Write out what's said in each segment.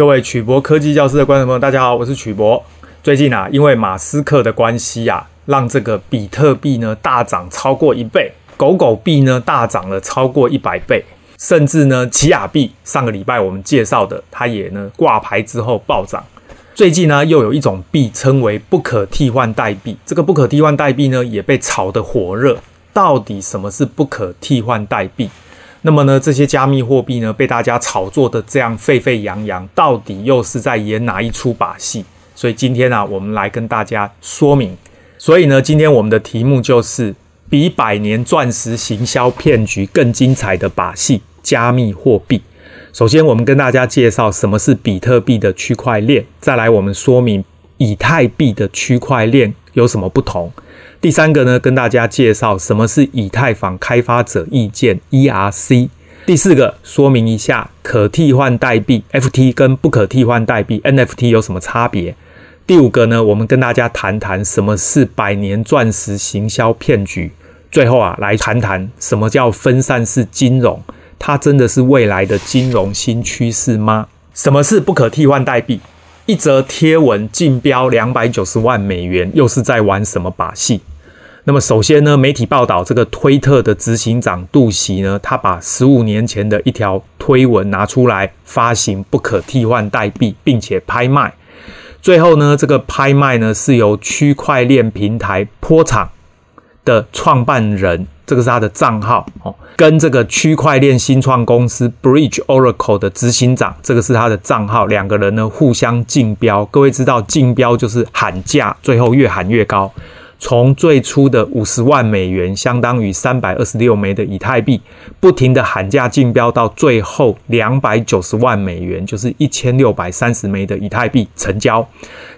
各位曲博科技教室的观众朋友，大家好，我是曲博。最近啊，因为马斯克的关系啊，让这个比特币呢大涨超过一倍，狗狗币呢大涨了超过一百倍，甚至呢奇亚币上个礼拜我们介绍的，它也呢挂牌之后暴涨。最近呢又有一种币称为不可替换代币，这个不可替换代币呢也被炒得火热。到底什么是不可替换代币？那么呢，这些加密货币呢，被大家炒作的这样沸沸扬扬，到底又是在演哪一出把戏？所以今天啊，我们来跟大家说明。所以呢，今天我们的题目就是比百年钻石行销骗局更精彩的把戏——加密货币。首先，我们跟大家介绍什么是比特币的区块链，再来我们说明以太币的区块链有什么不同。第三个呢，跟大家介绍什么是以太坊开发者意见 （ERC）。第四个，说明一下可替换代币 （FT） 跟不可替换代币 （NFT） 有什么差别。第五个呢，我们跟大家谈谈什么是百年钻石行销骗局。最后啊，来谈谈什么叫分散式金融，它真的是未来的金融新趋势吗？什么是不可替换代币？一则贴文竞标两百九十万美元，又是在玩什么把戏？那么首先呢，媒体报道这个推特的执行长杜袭呢，他把十五年前的一条推文拿出来发行不可替换代币，并且拍卖。最后呢，这个拍卖呢是由区块链平台波场的创办人，这个是他的账号哦，跟这个区块链新创公司 Bridge Oracle 的执行长，这个是他的账号，两个人呢互相竞标。各位知道竞标就是喊价，最后越喊越高。从最初的五十万美元，相当于三百二十六枚的以太币，不停的喊价竞标，到最后两百九十万美元，就是一千六百三十枚的以太币成交，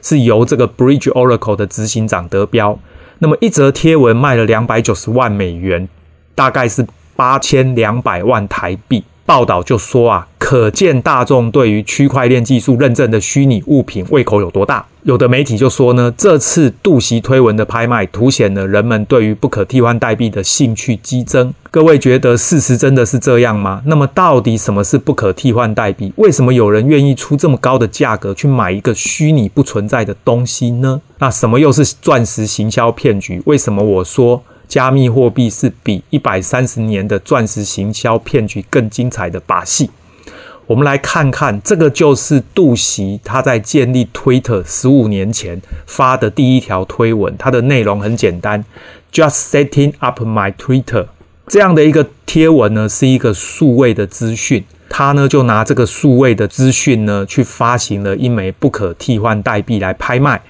是由这个 Bridge Oracle 的执行长得标。那么一则贴文卖了两百九十万美元，大概是八千两百万台币。报道就说啊，可见大众对于区块链技术认证的虚拟物品胃口有多大。有的媒体就说呢，这次杜袭推文的拍卖，凸显了人们对于不可替换代币的兴趣激增。各位觉得事实真的是这样吗？那么到底什么是不可替换代币？为什么有人愿意出这么高的价格去买一个虚拟不存在的东西呢？那什么又是钻石行销骗局？为什么我说？加密货币是比一百三十年的钻石行销骗局更精彩的把戏。我们来看看，这个就是杜袭他在建立 Twitter 十五年前发的第一条推文。它的内容很简单：Just setting up my Twitter。这样的一个贴文呢，是一个数位的资讯。他呢就拿这个数位的资讯呢，去发行了一枚不可替换代币来拍卖。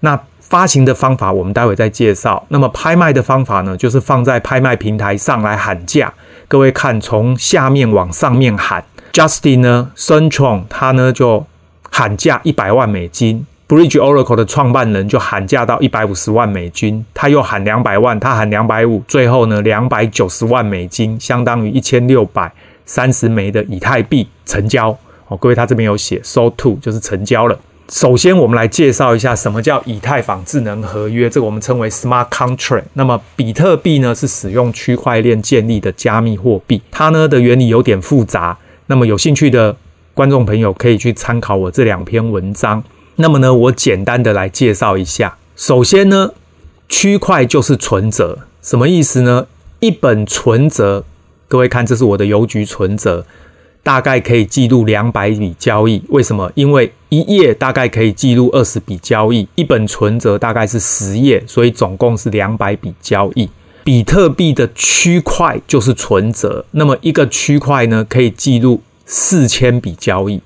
那发行的方法我们待会再介绍。那么拍卖的方法呢，就是放在拍卖平台上来喊价。各位看，从下面往上面喊。Justin 呢，Cintron 他呢就喊价一百万美金。Bridge Oracle 的创办人就喊价到一百五十万美金。他又喊两百万，他喊两百五，最后呢两百九十万美金，相当于一千六百三十枚的以太币成交。哦，各位他这边有写 Sold to 就是成交了。首先，我们来介绍一下什么叫以太坊智能合约，这个我们称为 Smart Contract。那么，比特币呢是使用区块链建立的加密货币，它呢的原理有点复杂。那么，有兴趣的观众朋友可以去参考我这两篇文章。那么呢，我简单的来介绍一下。首先呢，区块就是存折，什么意思呢？一本存折，各位看，这是我的邮局存折。大概可以记录两百笔交易，为什么？因为一页大概可以记录二十笔交易，一本存折大概是十页，所以总共是两百笔交易。比特币的区块就是存折，那么一个区块呢可以记录四千笔交易。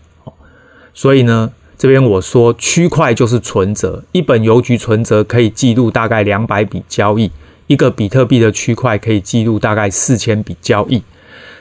所以呢，这边我说区块就是存折，一本邮局存折可以记录大概两百笔交易，一个比特币的区块可以记录大概四千笔交易。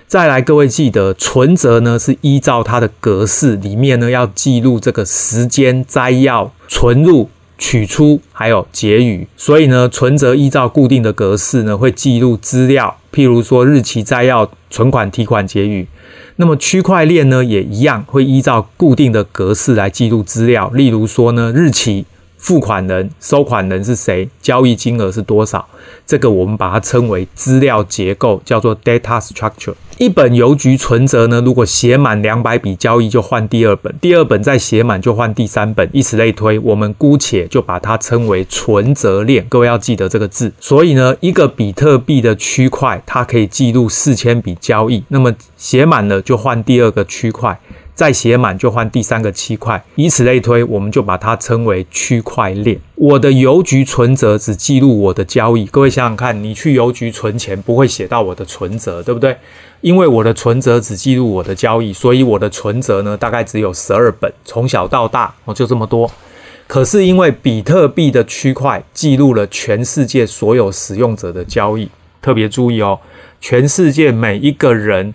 再来，各位记得存折呢是依照它的格式，里面呢要记录这个时间、摘要、存入、取出，还有结语。所以呢，存折依照固定的格式呢会记录资料，譬如说日期、摘要、存款、提款、结语。那么区块链呢也一样，会依照固定的格式来记录资料，例如说呢日期。付款人、收款人是谁，交易金额是多少，这个我们把它称为资料结构，叫做 data structure。一本邮局存折呢，如果写满两百笔交易就换第二本，第二本再写满就换第三本，以此类推。我们姑且就把它称为存折链。各位要记得这个字。所以呢，一个比特币的区块，它可以记录四千笔交易，那么写满了就换第二个区块。再写满就换第三个区块，以此类推，我们就把它称为区块链。我的邮局存折只记录我的交易，各位想想看，你去邮局存钱不会写到我的存折，对不对？因为我的存折只记录我的交易，所以我的存折呢，大概只有十二本，从小到大哦就这么多。可是因为比特币的区块记录了全世界所有使用者的交易，特别注意哦，全世界每一个人。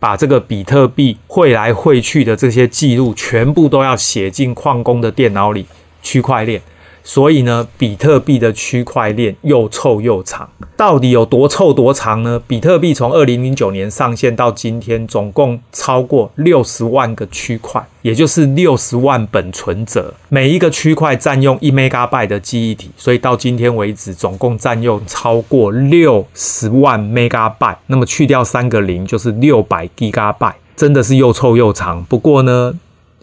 把这个比特币汇来汇去的这些记录，全部都要写进矿工的电脑里，区块链。所以呢，比特币的区块链又臭又长，到底有多臭多长呢？比特币从二零零九年上线到今天，总共超过六十万个区块，也就是六十万本存折，每一个区块占用一 megabyte 的记忆体，所以到今天为止，总共占用超过六十万 megabyte。那么去掉三个零，就是六百 gigabyte，真的是又臭又长。不过呢，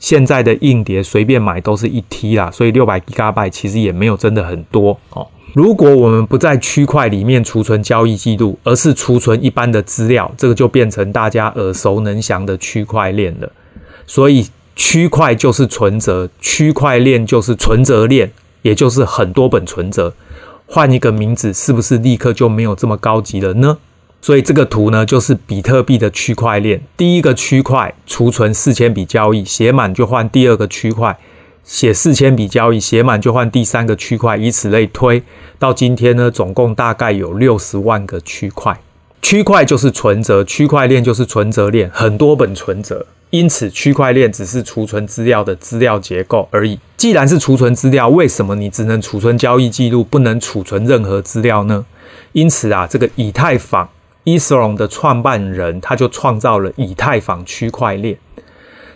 现在的硬碟随便买都是一 T 啦，所以六百 GB 其实也没有真的很多哦。如果我们不在区块里面储存交易记录，而是储存一般的资料，这个就变成大家耳熟能详的区块链了。所以区块就是存折，区块链就是存折链，也就是很多本存折。换一个名字，是不是立刻就没有这么高级了呢？所以这个图呢，就是比特币的区块链。第一个区块储存四千笔交易，写满就换第二个区块，写四千笔交易，写满就换第三个区块，以此类推。到今天呢，总共大概有六十万个区块。区块就是存折，区块链就是存折链，很多本存折。因此，区块链只是储存资料的资料结构而已。既然是储存资料，为什么你只能储存交易记录，不能储存任何资料呢？因此啊，这个以太坊。Ethereum 的创办人，他就创造了以太坊区块链。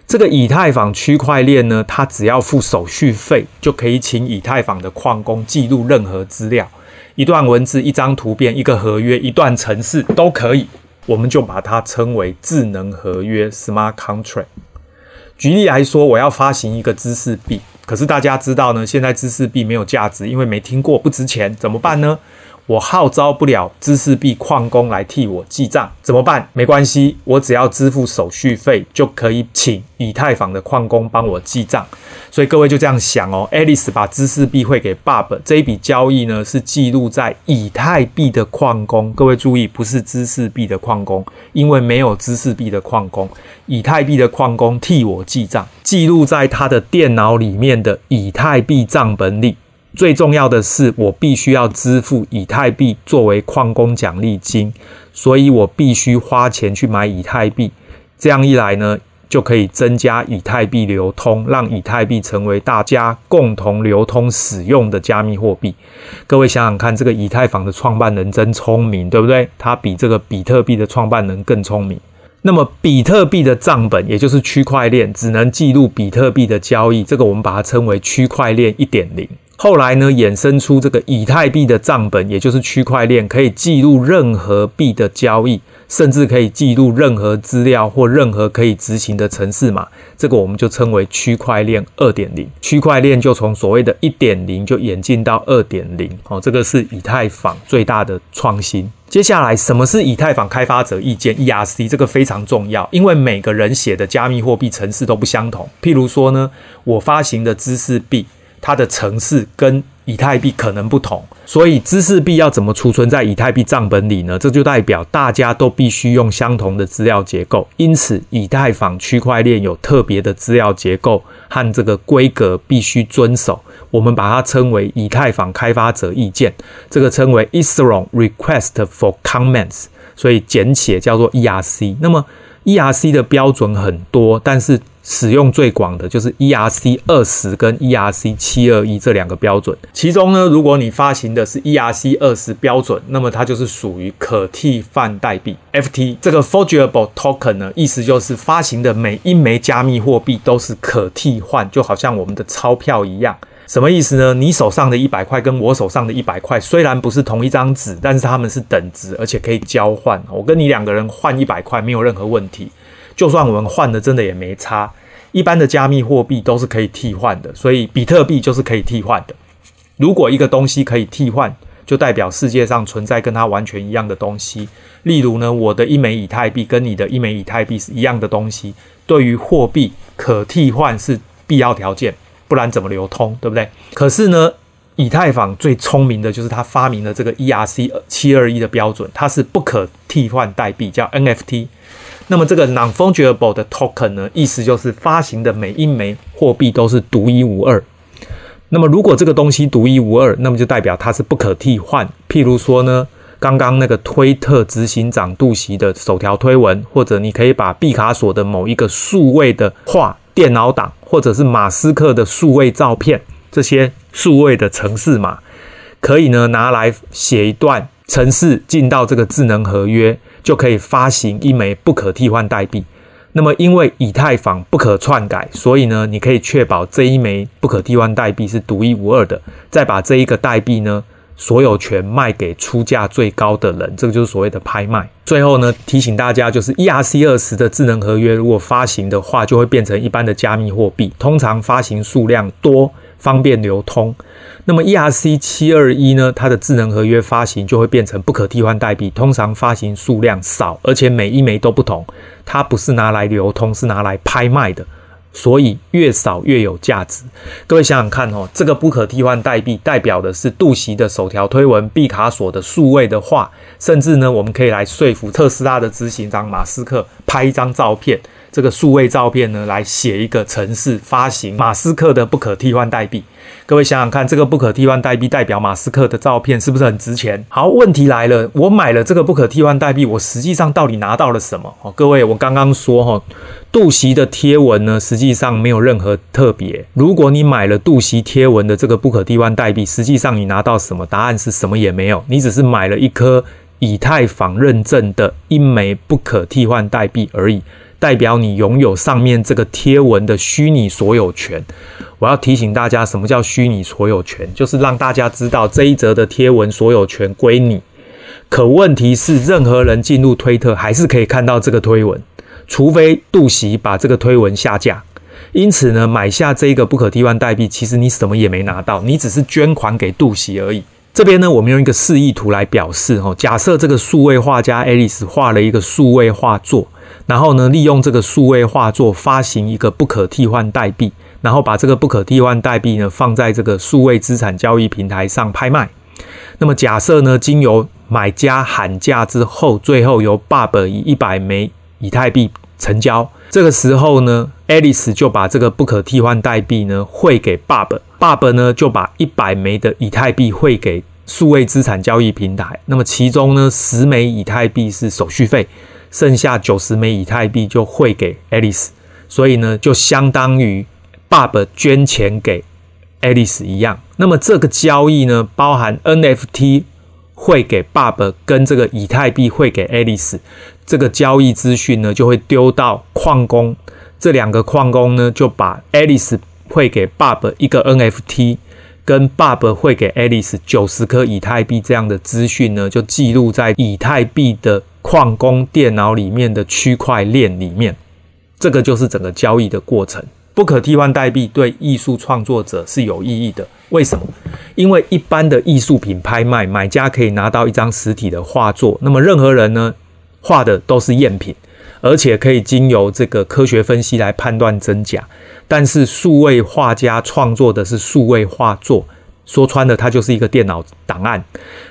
这个以太坊区块链呢，他只要付手续费，就可以请以太坊的矿工记录任何资料，一段文字、一张图片、一个合约、一段程式都可以。我们就把它称为智能合约 （Smart Contract）。举例来说，我要发行一个知识币，可是大家知道呢，现在知识币没有价值，因为没听过，不值钱，怎么办呢？我号召不了知识币矿工来替我记账，怎么办？没关系，我只要支付手续费就可以请以太坊的矿工帮我记账。所以各位就这样想哦，Alice 把知识币汇给 Bob，这一笔交易呢是记录在以太币的矿工。各位注意，不是知识币的矿工，因为没有知识币的矿工，以太币的矿工替我记账，记录在他的电脑里面的以太币账本里。最重要的是，我必须要支付以太币作为矿工奖励金，所以我必须花钱去买以太币。这样一来呢，就可以增加以太币流通，让以太币成为大家共同流通使用的加密货币。各位想想看，这个以太坊的创办人真聪明，对不对？他比这个比特币的创办人更聪明。那么，比特币的账本，也就是区块链，只能记录比特币的交易，这个我们把它称为区块链一点零。后来呢，衍生出这个以太币的账本，也就是区块链，可以记录任何币的交易，甚至可以记录任何资料或任何可以执行的程式码。这个我们就称为区块链二点零。区块链就从所谓的一点零就演进到二点零。哦，这个是以太坊最大的创新。接下来，什么是以太坊开发者意见 （ERC）？这个非常重要，因为每个人写的加密货币程式都不相同。譬如说呢，我发行的知识币。它的程式跟以太币可能不同，所以知识币要怎么储存在以太币账本里呢？这就代表大家都必须用相同的资料结构，因此以太坊区块链有特别的资料结构和这个规格必须遵守。我们把它称为以太坊开发者意见，这个称为 Ethereum Request for Comments，所以简写叫做 ERC。那么 ERC 的标准很多，但是使用最广的就是 ERC 二十跟 ERC 七二一这两个标准。其中呢，如果你发行的是 ERC 二十标准，那么它就是属于可替换代币 FT。这个 Forgeable Token 呢，意思就是发行的每一枚加密货币都是可替换，就好像我们的钞票一样。什么意思呢？你手上的一百块跟我手上的一百块虽然不是同一张纸，但是它们是等值，而且可以交换。我跟你两个人换一百块没有任何问题，就算我们换的真的也没差。一般的加密货币都是可以替换的，所以比特币就是可以替换的。如果一个东西可以替换，就代表世界上存在跟它完全一样的东西。例如呢，我的一枚以太币跟你的一枚以太币是一样的东西，对于货币可替换是必要条件，不然怎么流通，对不对？可是呢，以太坊最聪明的就是它发明了这个 ERC 七二一的标准，它是不可替换代币，叫 NFT。那么这个 non-fungible 的 token 呢，意思就是发行的每一枚货币都是独一无二。那么如果这个东西独一无二，那么就代表它是不可替换。譬如说呢，刚刚那个推特执行长杜袭的首条推文，或者你可以把毕卡索的某一个数位的画电脑档，或者是马斯克的数位照片，这些数位的城市码，可以呢拿来写一段程式进到这个智能合约。就可以发行一枚不可替换代币。那么，因为以太坊不可篡改，所以呢，你可以确保这一枚不可替换代币是独一无二的。再把这一个代币呢，所有权卖给出价最高的人，这个就是所谓的拍卖。最后呢，提醒大家，就是 ERC20 的智能合约如果发行的话，就会变成一般的加密货币，通常发行数量多，方便流通。那么 ERC 七二一呢，它的智能合约发行就会变成不可替换代币，通常发行数量少，而且每一枚都不同。它不是拿来流通，是拿来拍卖的，所以越少越有价值。各位想想看哦，这个不可替换代币代表的是杜袭的首条推文、毕卡索的数位的画，甚至呢，我们可以来说服特斯拉的执行长马斯克拍一张照片，这个数位照片呢，来写一个程式发行马斯克的不可替换代币。各位想想看，这个不可替换代币代表马斯克的照片是不是很值钱？好，问题来了，我买了这个不可替换代币，我实际上到底拿到了什么？哦，各位，我刚刚说哈，杜袭的贴文呢，实际上没有任何特别。如果你买了杜袭贴文的这个不可替换代币，实际上你拿到什么？答案是什么也没有，你只是买了一颗以太坊认证的一枚不可替换代币而已。代表你拥有上面这个贴文的虚拟所有权。我要提醒大家，什么叫虚拟所有权？就是让大家知道这一则的贴文所有权归你。可问题是，任何人进入推特还是可以看到这个推文，除非杜袭把这个推文下架。因此呢，买下这个不可替换代币，其实你什么也没拿到，你只是捐款给杜袭而已。这边呢，我们用一个示意图来表示。哈，假设这个数位画家 Alice 画了一个数位画作。然后呢，利用这个数位画作发行一个不可替换代币，然后把这个不可替换代币呢放在这个数位资产交易平台上拍卖。那么假设呢，经由买家喊价之后，最后由 Bob 以一百枚以太币成交。这个时候呢，Alice 就把这个不可替换代币呢汇给 Bob，Bob 呢就把一百枚的以太币汇给数位资产交易平台。那么其中呢，十枚以太币是手续费。剩下九十枚以太币就汇给 Alice，所以呢，就相当于 Bob 捐钱给 Alice 一样。那么这个交易呢，包含 NFT 汇给 Bob 跟这个以太币汇给 Alice，这个交易资讯呢，就会丢到矿工，这两个矿工呢，就把 Alice 汇给 Bob 一个 NFT，跟 Bob 汇给 Alice 九十颗以太币这样的资讯呢，就记录在以太币的。矿工电脑里面的区块链里面，这个就是整个交易的过程。不可替换代币对艺术创作者是有意义的。为什么？因为一般的艺术品拍卖，买家可以拿到一张实体的画作，那么任何人呢，画的都是赝品，而且可以经由这个科学分析来判断真假。但是数位画家创作的是数位画作。说穿了，它就是一个电脑档案，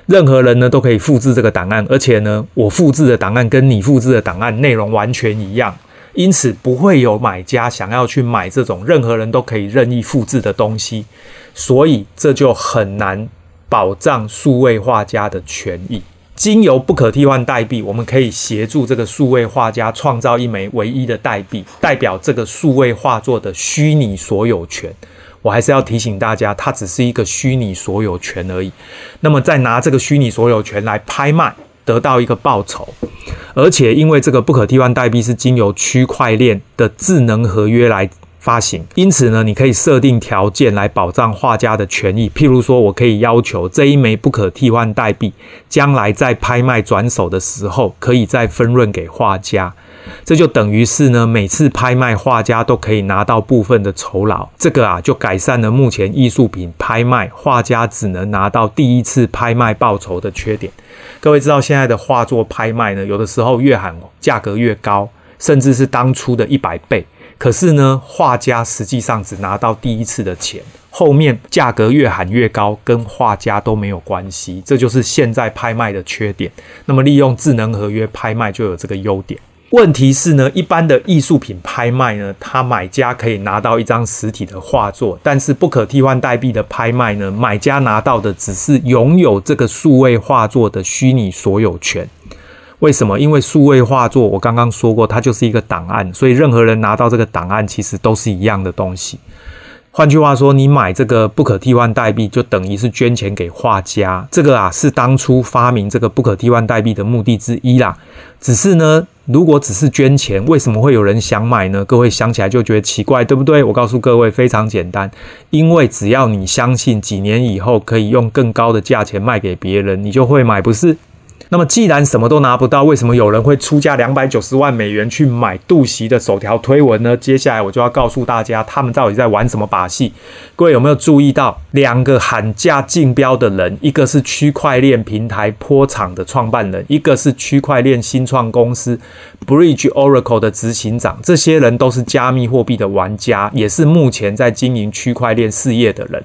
任何人呢都可以复制这个档案，而且呢，我复制的档案跟你复制的档案内容完全一样，因此不会有买家想要去买这种任何人都可以任意复制的东西，所以这就很难保障数位画家的权益。经由不可替换代币，我们可以协助这个数位画家创造一枚唯一的代币，代表这个数位画作的虚拟所有权。我还是要提醒大家，它只是一个虚拟所有权而已。那么再拿这个虚拟所有权来拍卖，得到一个报酬。而且因为这个不可替换代币是经由区块链的智能合约来发行。因此呢，你可以设定条件来保障画家的权益，譬如说我可以要求这一枚不可替换代币将来在拍卖转手的时候，可以再分润给画家。这就等于是呢，每次拍卖画家都可以拿到部分的酬劳。这个啊，就改善了目前艺术品拍卖画家只能拿到第一次拍卖报酬的缺点。各位知道，现在的画作拍卖呢，有的时候越喊价格越高，甚至是当初的一百倍。可是呢，画家实际上只拿到第一次的钱，后面价格越喊越高，跟画家都没有关系。这就是现在拍卖的缺点。那么，利用智能合约拍卖就有这个优点。问题是呢，一般的艺术品拍卖呢，它买家可以拿到一张实体的画作，但是不可替换代币的拍卖呢，买家拿到的只是拥有这个数位画作的虚拟所有权。为什么？因为数位画作我刚刚说过，它就是一个档案，所以任何人拿到这个档案其实都是一样的东西。换句话说，你买这个不可替换代币，就等于是捐钱给画家。这个啊，是当初发明这个不可替换代币的目的之一啦。只是呢，如果只是捐钱，为什么会有人想买呢？各位想起来就觉得奇怪，对不对？我告诉各位，非常简单，因为只要你相信几年以后可以用更高的价钱卖给别人，你就会买，不是？那么既然什么都拿不到，为什么有人会出价两百九十万美元去买杜袭的首条推文呢？接下来我就要告诉大家，他们到底在玩什么把戏。各位有没有注意到，两个喊价竞标的人，一个是区块链平台坡场的创办人，一个是区块链新创公司 Bridge Oracle 的执行长。这些人都是加密货币的玩家，也是目前在经营区块链事业的人。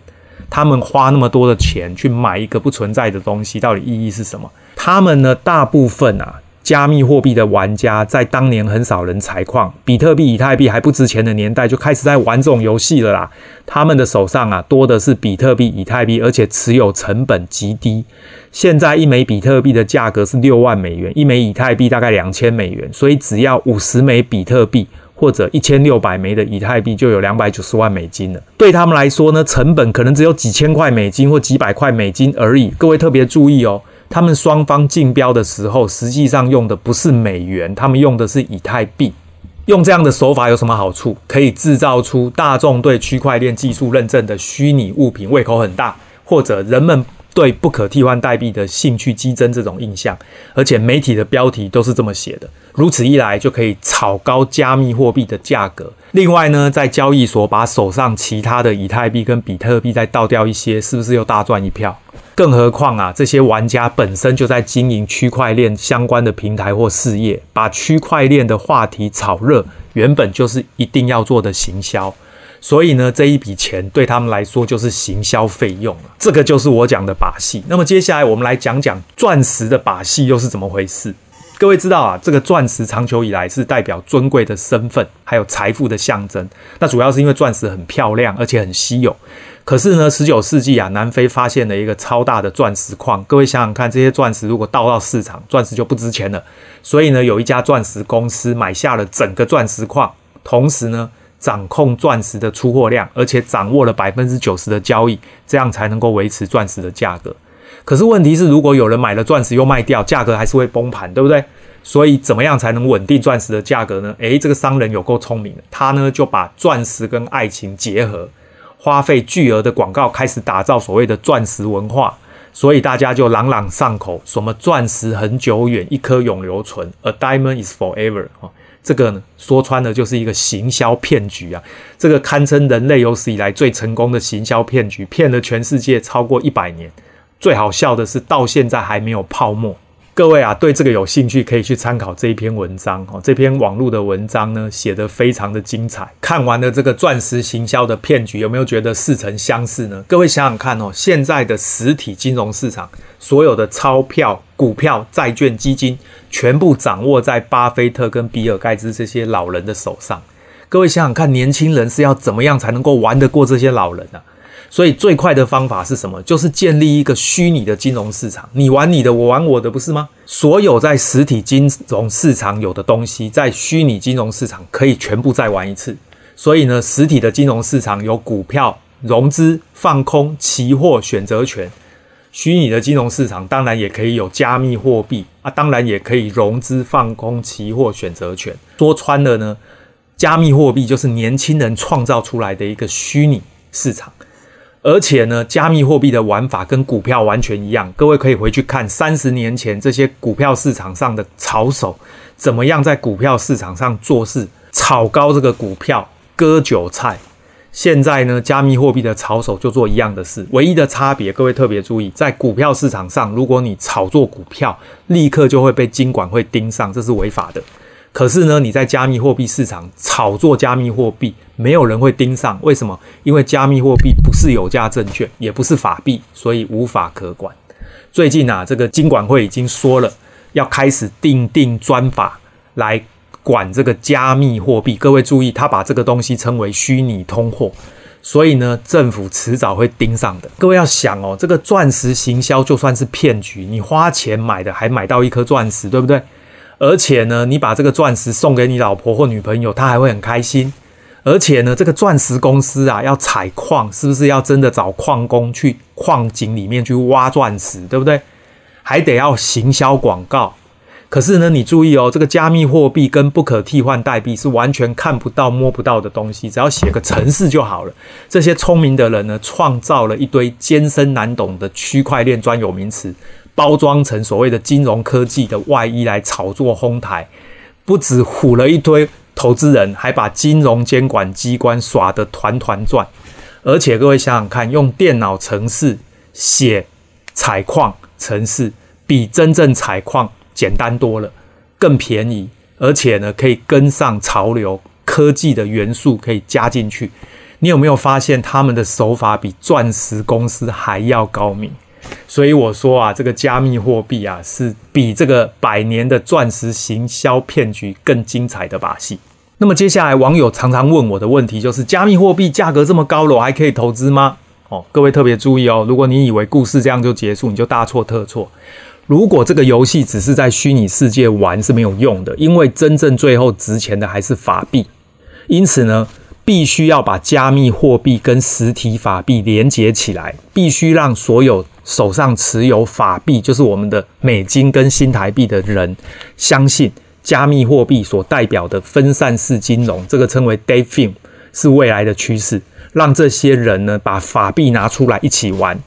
他们花那么多的钱去买一个不存在的东西，到底意义是什么？他们呢，大部分啊，加密货币的玩家在当年很少人采矿，比特币、以太币还不值钱的年代就开始在玩这种游戏了啦。他们的手上啊，多的是比特币、以太币，而且持有成本极低。现在一枚比特币的价格是六万美元，一枚以太币大概两千美元，所以只要五十枚比特币或者一千六百枚的以太币，就有两百九十万美金了。对他们来说呢，成本可能只有几千块美金或几百块美金而已。各位特别注意哦。他们双方竞标的时候，实际上用的不是美元，他们用的是以太币。用这样的手法有什么好处？可以制造出大众对区块链技术认证的虚拟物品胃口很大，或者人们对不可替换代币的兴趣激增这种印象。而且媒体的标题都是这么写的。如此一来，就可以炒高加密货币的价格。另外呢，在交易所把手上其他的以太币跟比特币再倒掉一些，是不是又大赚一票？更何况啊，这些玩家本身就在经营区块链相关的平台或事业，把区块链的话题炒热，原本就是一定要做的行销。所以呢，这一笔钱对他们来说就是行销费用了。这个就是我讲的把戏。那么接下来我们来讲讲钻石的把戏又是怎么回事？各位知道啊，这个钻石长久以来是代表尊贵的身份，还有财富的象征。那主要是因为钻石很漂亮，而且很稀有。可是呢，十九世纪啊，南非发现了一个超大的钻石矿。各位想想看，这些钻石如果倒到市场，钻石就不值钱了。所以呢，有一家钻石公司买下了整个钻石矿，同时呢，掌控钻石的出货量，而且掌握了百分之九十的交易，这样才能够维持钻石的价格。可是问题是，如果有人买了钻石又卖掉，价格还是会崩盘，对不对？所以怎么样才能稳定钻石的价格呢？诶，这个商人有够聪明的，他呢就把钻石跟爱情结合。花费巨额的广告开始打造所谓的钻石文化，所以大家就朗朗上口，什么钻石恒久远，一颗永留存，A diamond is forever 啊，这个呢说穿了就是一个行销骗局啊，这个堪称人类有史以来最成功的行销骗局，骗了全世界超过一百年，最好笑的是到现在还没有泡沫。各位啊，对这个有兴趣可以去参考这一篇文章哦。这篇网络的文章呢，写得非常的精彩。看完了这个钻石行销的骗局，有没有觉得似曾相识呢？各位想想看哦，现在的实体金融市场，所有的钞票、股票、债券、基金，全部掌握在巴菲特跟比尔盖茨这些老人的手上。各位想想看，年轻人是要怎么样才能够玩得过这些老人呢？所以最快的方法是什么？就是建立一个虚拟的金融市场，你玩你的，我玩我的，不是吗？所有在实体金融市场有的东西，在虚拟金融市场可以全部再玩一次。所以呢，实体的金融市场有股票、融资、放空、期货、选择权；虚拟的金融市场当然也可以有加密货币啊，当然也可以融资、放空、期货、选择权。说穿了呢。加密货币就是年轻人创造出来的一个虚拟市场。而且呢，加密货币的玩法跟股票完全一样。各位可以回去看三十年前这些股票市场上的炒手怎么样在股票市场上做事，炒高这个股票，割韭菜。现在呢，加密货币的炒手就做一样的事，唯一的差别，各位特别注意，在股票市场上，如果你炒作股票，立刻就会被金管会盯上，这是违法的。可是呢，你在加密货币市场炒作加密货币，没有人会盯上。为什么？因为加密货币不是有价证券，也不是法币，所以无法可管。最近啊，这个金管会已经说了，要开始订定专法来管这个加密货币。各位注意，他把这个东西称为虚拟通货，所以呢，政府迟早会盯上的。各位要想哦，这个钻石行销就算是骗局，你花钱买的还买到一颗钻石，对不对？而且呢，你把这个钻石送给你老婆或女朋友，她还会很开心。而且呢，这个钻石公司啊，要采矿，是不是要真的找矿工去矿井里面去挖钻石，对不对？还得要行销广告。可是呢，你注意哦，这个加密货币跟不可替换代币是完全看不到、摸不到的东西，只要写个程式就好了。这些聪明的人呢，创造了一堆艰深难懂的区块链专有名词。包装成所谓的金融科技的外衣来炒作哄抬，不止唬了一堆投资人，还把金融监管机关耍得团团转。而且各位想想看，用电脑程式写采矿程式，比真正采矿简单多了，更便宜，而且呢可以跟上潮流，科技的元素可以加进去。你有没有发现他们的手法比钻石公司还要高明？所以我说啊，这个加密货币啊，是比这个百年的钻石行销骗局更精彩的把戏。那么接下来网友常常问我的问题就是：加密货币价格这么高了，我还可以投资吗？哦，各位特别注意哦，如果你以为故事这样就结束，你就大错特错。如果这个游戏只是在虚拟世界玩是没有用的，因为真正最后值钱的还是法币。因此呢，必须要把加密货币跟实体法币连接起来，必须让所有。手上持有法币，就是我们的美金跟新台币的人，相信加密货币所代表的分散式金融，这个称为 DeFi，是未来的趋势。让这些人呢，把法币拿出来一起玩，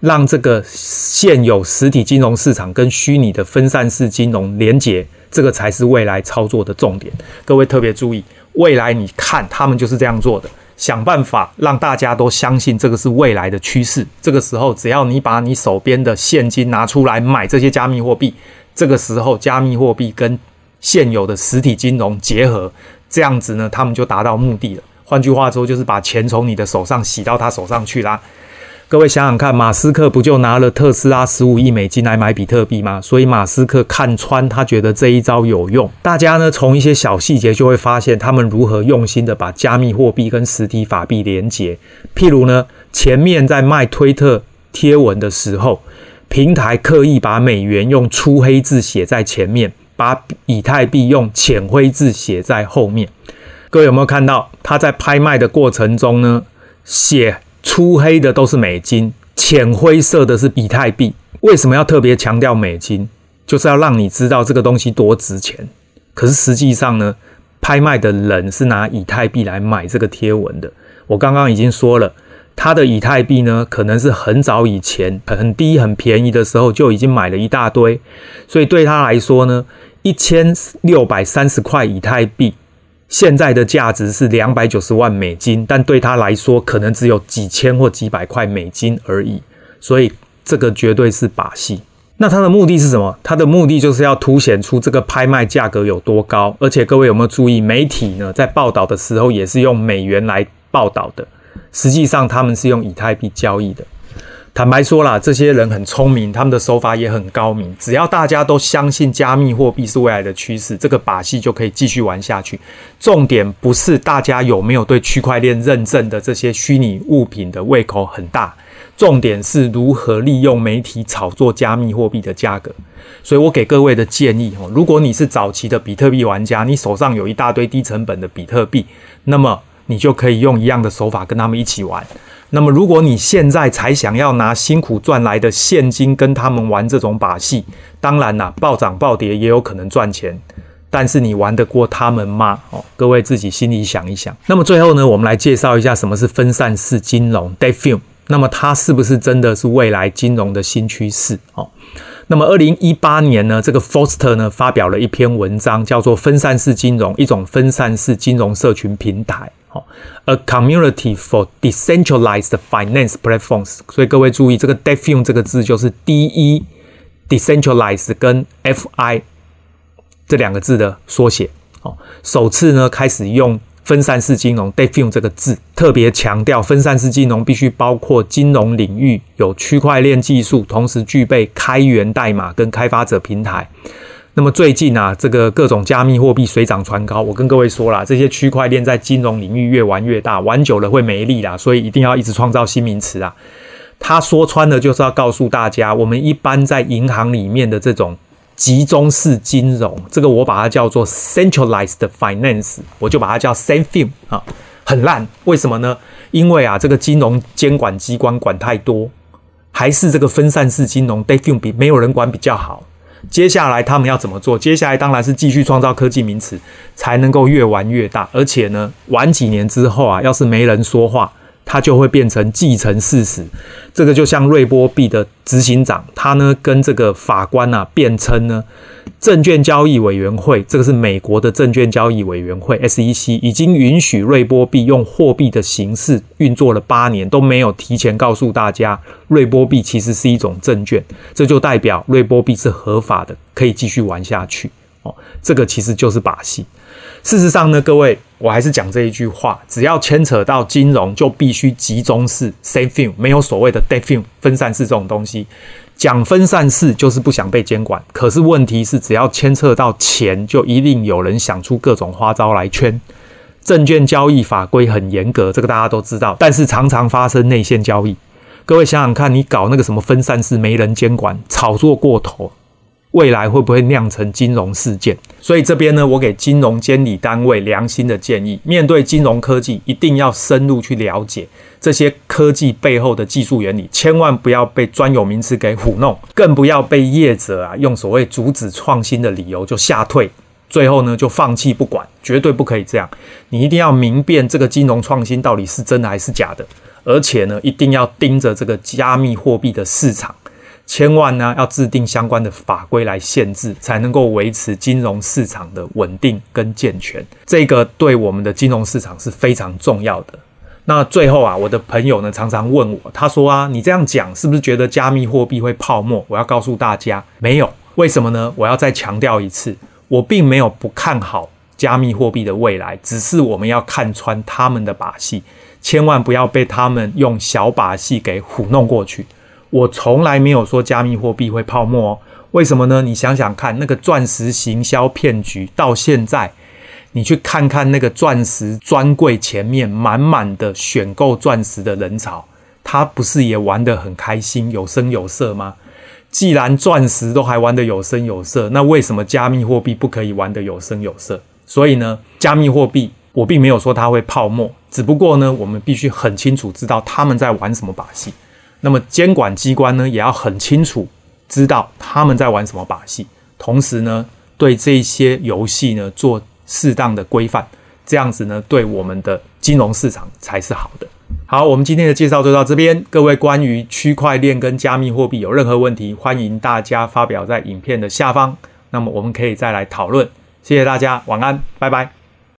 让这个现有实体金融市场跟虚拟的分散式金融连接，这个才是未来操作的重点。各位特别注意，未来你看他们就是这样做的。想办法让大家都相信这个是未来的趋势。这个时候，只要你把你手边的现金拿出来买这些加密货币，这个时候加密货币跟现有的实体金融结合，这样子呢，他们就达到目的了。换句话说，就是把钱从你的手上洗到他手上去啦。各位想想看，马斯克不就拿了特斯拉十五亿美金来买比特币吗？所以马斯克看穿，他觉得这一招有用。大家呢，从一些小细节就会发现，他们如何用心的把加密货币跟实体法币连接。譬如呢，前面在卖推特贴文的时候，平台刻意把美元用粗黑字写在前面，把以太币用浅灰字写在后面。各位有没有看到，他在拍卖的过程中呢，写。粗黑的都是美金，浅灰色的是以太币。为什么要特别强调美金？就是要让你知道这个东西多值钱。可是实际上呢，拍卖的人是拿以太币来买这个贴文的。我刚刚已经说了，他的以太币呢，可能是很早以前很低很便宜的时候就已经买了一大堆，所以对他来说呢，一千六百三十块以太币。现在的价值是两百九十万美金，但对他来说可能只有几千或几百块美金而已，所以这个绝对是把戏。那他的目的是什么？他的目的就是要凸显出这个拍卖价格有多高。而且各位有没有注意，媒体呢在报道的时候也是用美元来报道的，实际上他们是用以太币交易的。坦白说啦，这些人很聪明，他们的手法也很高明。只要大家都相信加密货币是未来的趋势，这个把戏就可以继续玩下去。重点不是大家有没有对区块链认证的这些虚拟物品的胃口很大，重点是如何利用媒体炒作加密货币的价格。所以我给各位的建议哦，如果你是早期的比特币玩家，你手上有一大堆低成本的比特币，那么你就可以用一样的手法跟他们一起玩。那么，如果你现在才想要拿辛苦赚来的现金跟他们玩这种把戏，当然啦，暴涨暴跌也有可能赚钱，但是你玩得过他们吗？哦，各位自己心里想一想。那么最后呢，我们来介绍一下什么是分散式金融 defu。那么它是不是真的是未来金融的新趋势？哦，那么二零一八年呢，这个 Foster 呢发表了一篇文章，叫做《分散式金融：一种分散式金融社群平台》。a community for decentralized finance platforms 所以各位注意这个 defu 这个字就是 de decentralized 跟 fi 这两个字的缩写。首次呢开始用分散式金融 defu 这个字特别强调分散式金融必须包括金融领域有区块链技术同时具备开源代码跟开发者平台。那么最近啊，这个各种加密货币水涨船高，我跟各位说啦，这些区块链在金融领域越玩越大，玩久了会没力啦，所以一定要一直创造新名词啊。他说穿了就是要告诉大家，我们一般在银行里面的这种。集中式金融，这个我把它叫做 centralized finance，我就把它叫 CenFin 啊，很烂。为什么呢？因为啊，这个金融监管机关管太多，还是这个分散式金融 DeFi 比没有人管比较好。接下来他们要怎么做？接下来当然是继续创造科技名词，才能够越玩越大。而且呢，玩几年之后啊，要是没人说话。它就会变成既成事实，这个就像瑞波币的执行长，他呢跟这个法官啊辩称呢，证券交易委员会，这个是美国的证券交易委员会 SEC，已经允许瑞波币用货币的形式运作了八年，都没有提前告诉大家瑞波币其实是一种证券，这就代表瑞波币是合法的，可以继续玩下去。哦，这个其实就是把戏。事实上呢，各位，我还是讲这一句话：只要牵扯到金融，就必须集中式 safe f i e 没有所谓的 debt fund 分散式这种东西。讲分散式就是不想被监管，可是问题是，只要牵涉到钱，就一定有人想出各种花招来圈。证券交易法规很严格，这个大家都知道，但是常常发生内线交易。各位想想看，你搞那个什么分散式，没人监管，炒作过头。未来会不会酿成金融事件？所以这边呢，我给金融监理单位良心的建议：面对金融科技，一定要深入去了解这些科技背后的技术原理，千万不要被专有名词给唬弄，更不要被业者啊用所谓阻止创新的理由就吓退，最后呢就放弃不管，绝对不可以这样。你一定要明辨这个金融创新到底是真的还是假的，而且呢，一定要盯着这个加密货币的市场。千万呢，要制定相关的法规来限制，才能够维持金融市场的稳定跟健全。这个对我们的金融市场是非常重要的。那最后啊，我的朋友呢常常问我，他说啊，你这样讲是不是觉得加密货币会泡沫？我要告诉大家，没有。为什么呢？我要再强调一次，我并没有不看好加密货币的未来，只是我们要看穿他们的把戏，千万不要被他们用小把戏给唬弄过去。我从来没有说加密货币会泡沫哦，为什么呢？你想想看，那个钻石行销骗局到现在，你去看看那个钻石专柜前面满满的选购钻石的人潮，他不是也玩得很开心、有声有色吗？既然钻石都还玩得有声有色，那为什么加密货币不可以玩得有声有色？所以呢，加密货币我并没有说它会泡沫，只不过呢，我们必须很清楚知道他们在玩什么把戏。那么监管机关呢，也要很清楚知道他们在玩什么把戏，同时呢，对这些游戏呢做适当的规范，这样子呢，对我们的金融市场才是好的。好，我们今天的介绍就到这边。各位关于区块链跟加密货币有任何问题，欢迎大家发表在影片的下方，那么我们可以再来讨论。谢谢大家，晚安，拜拜。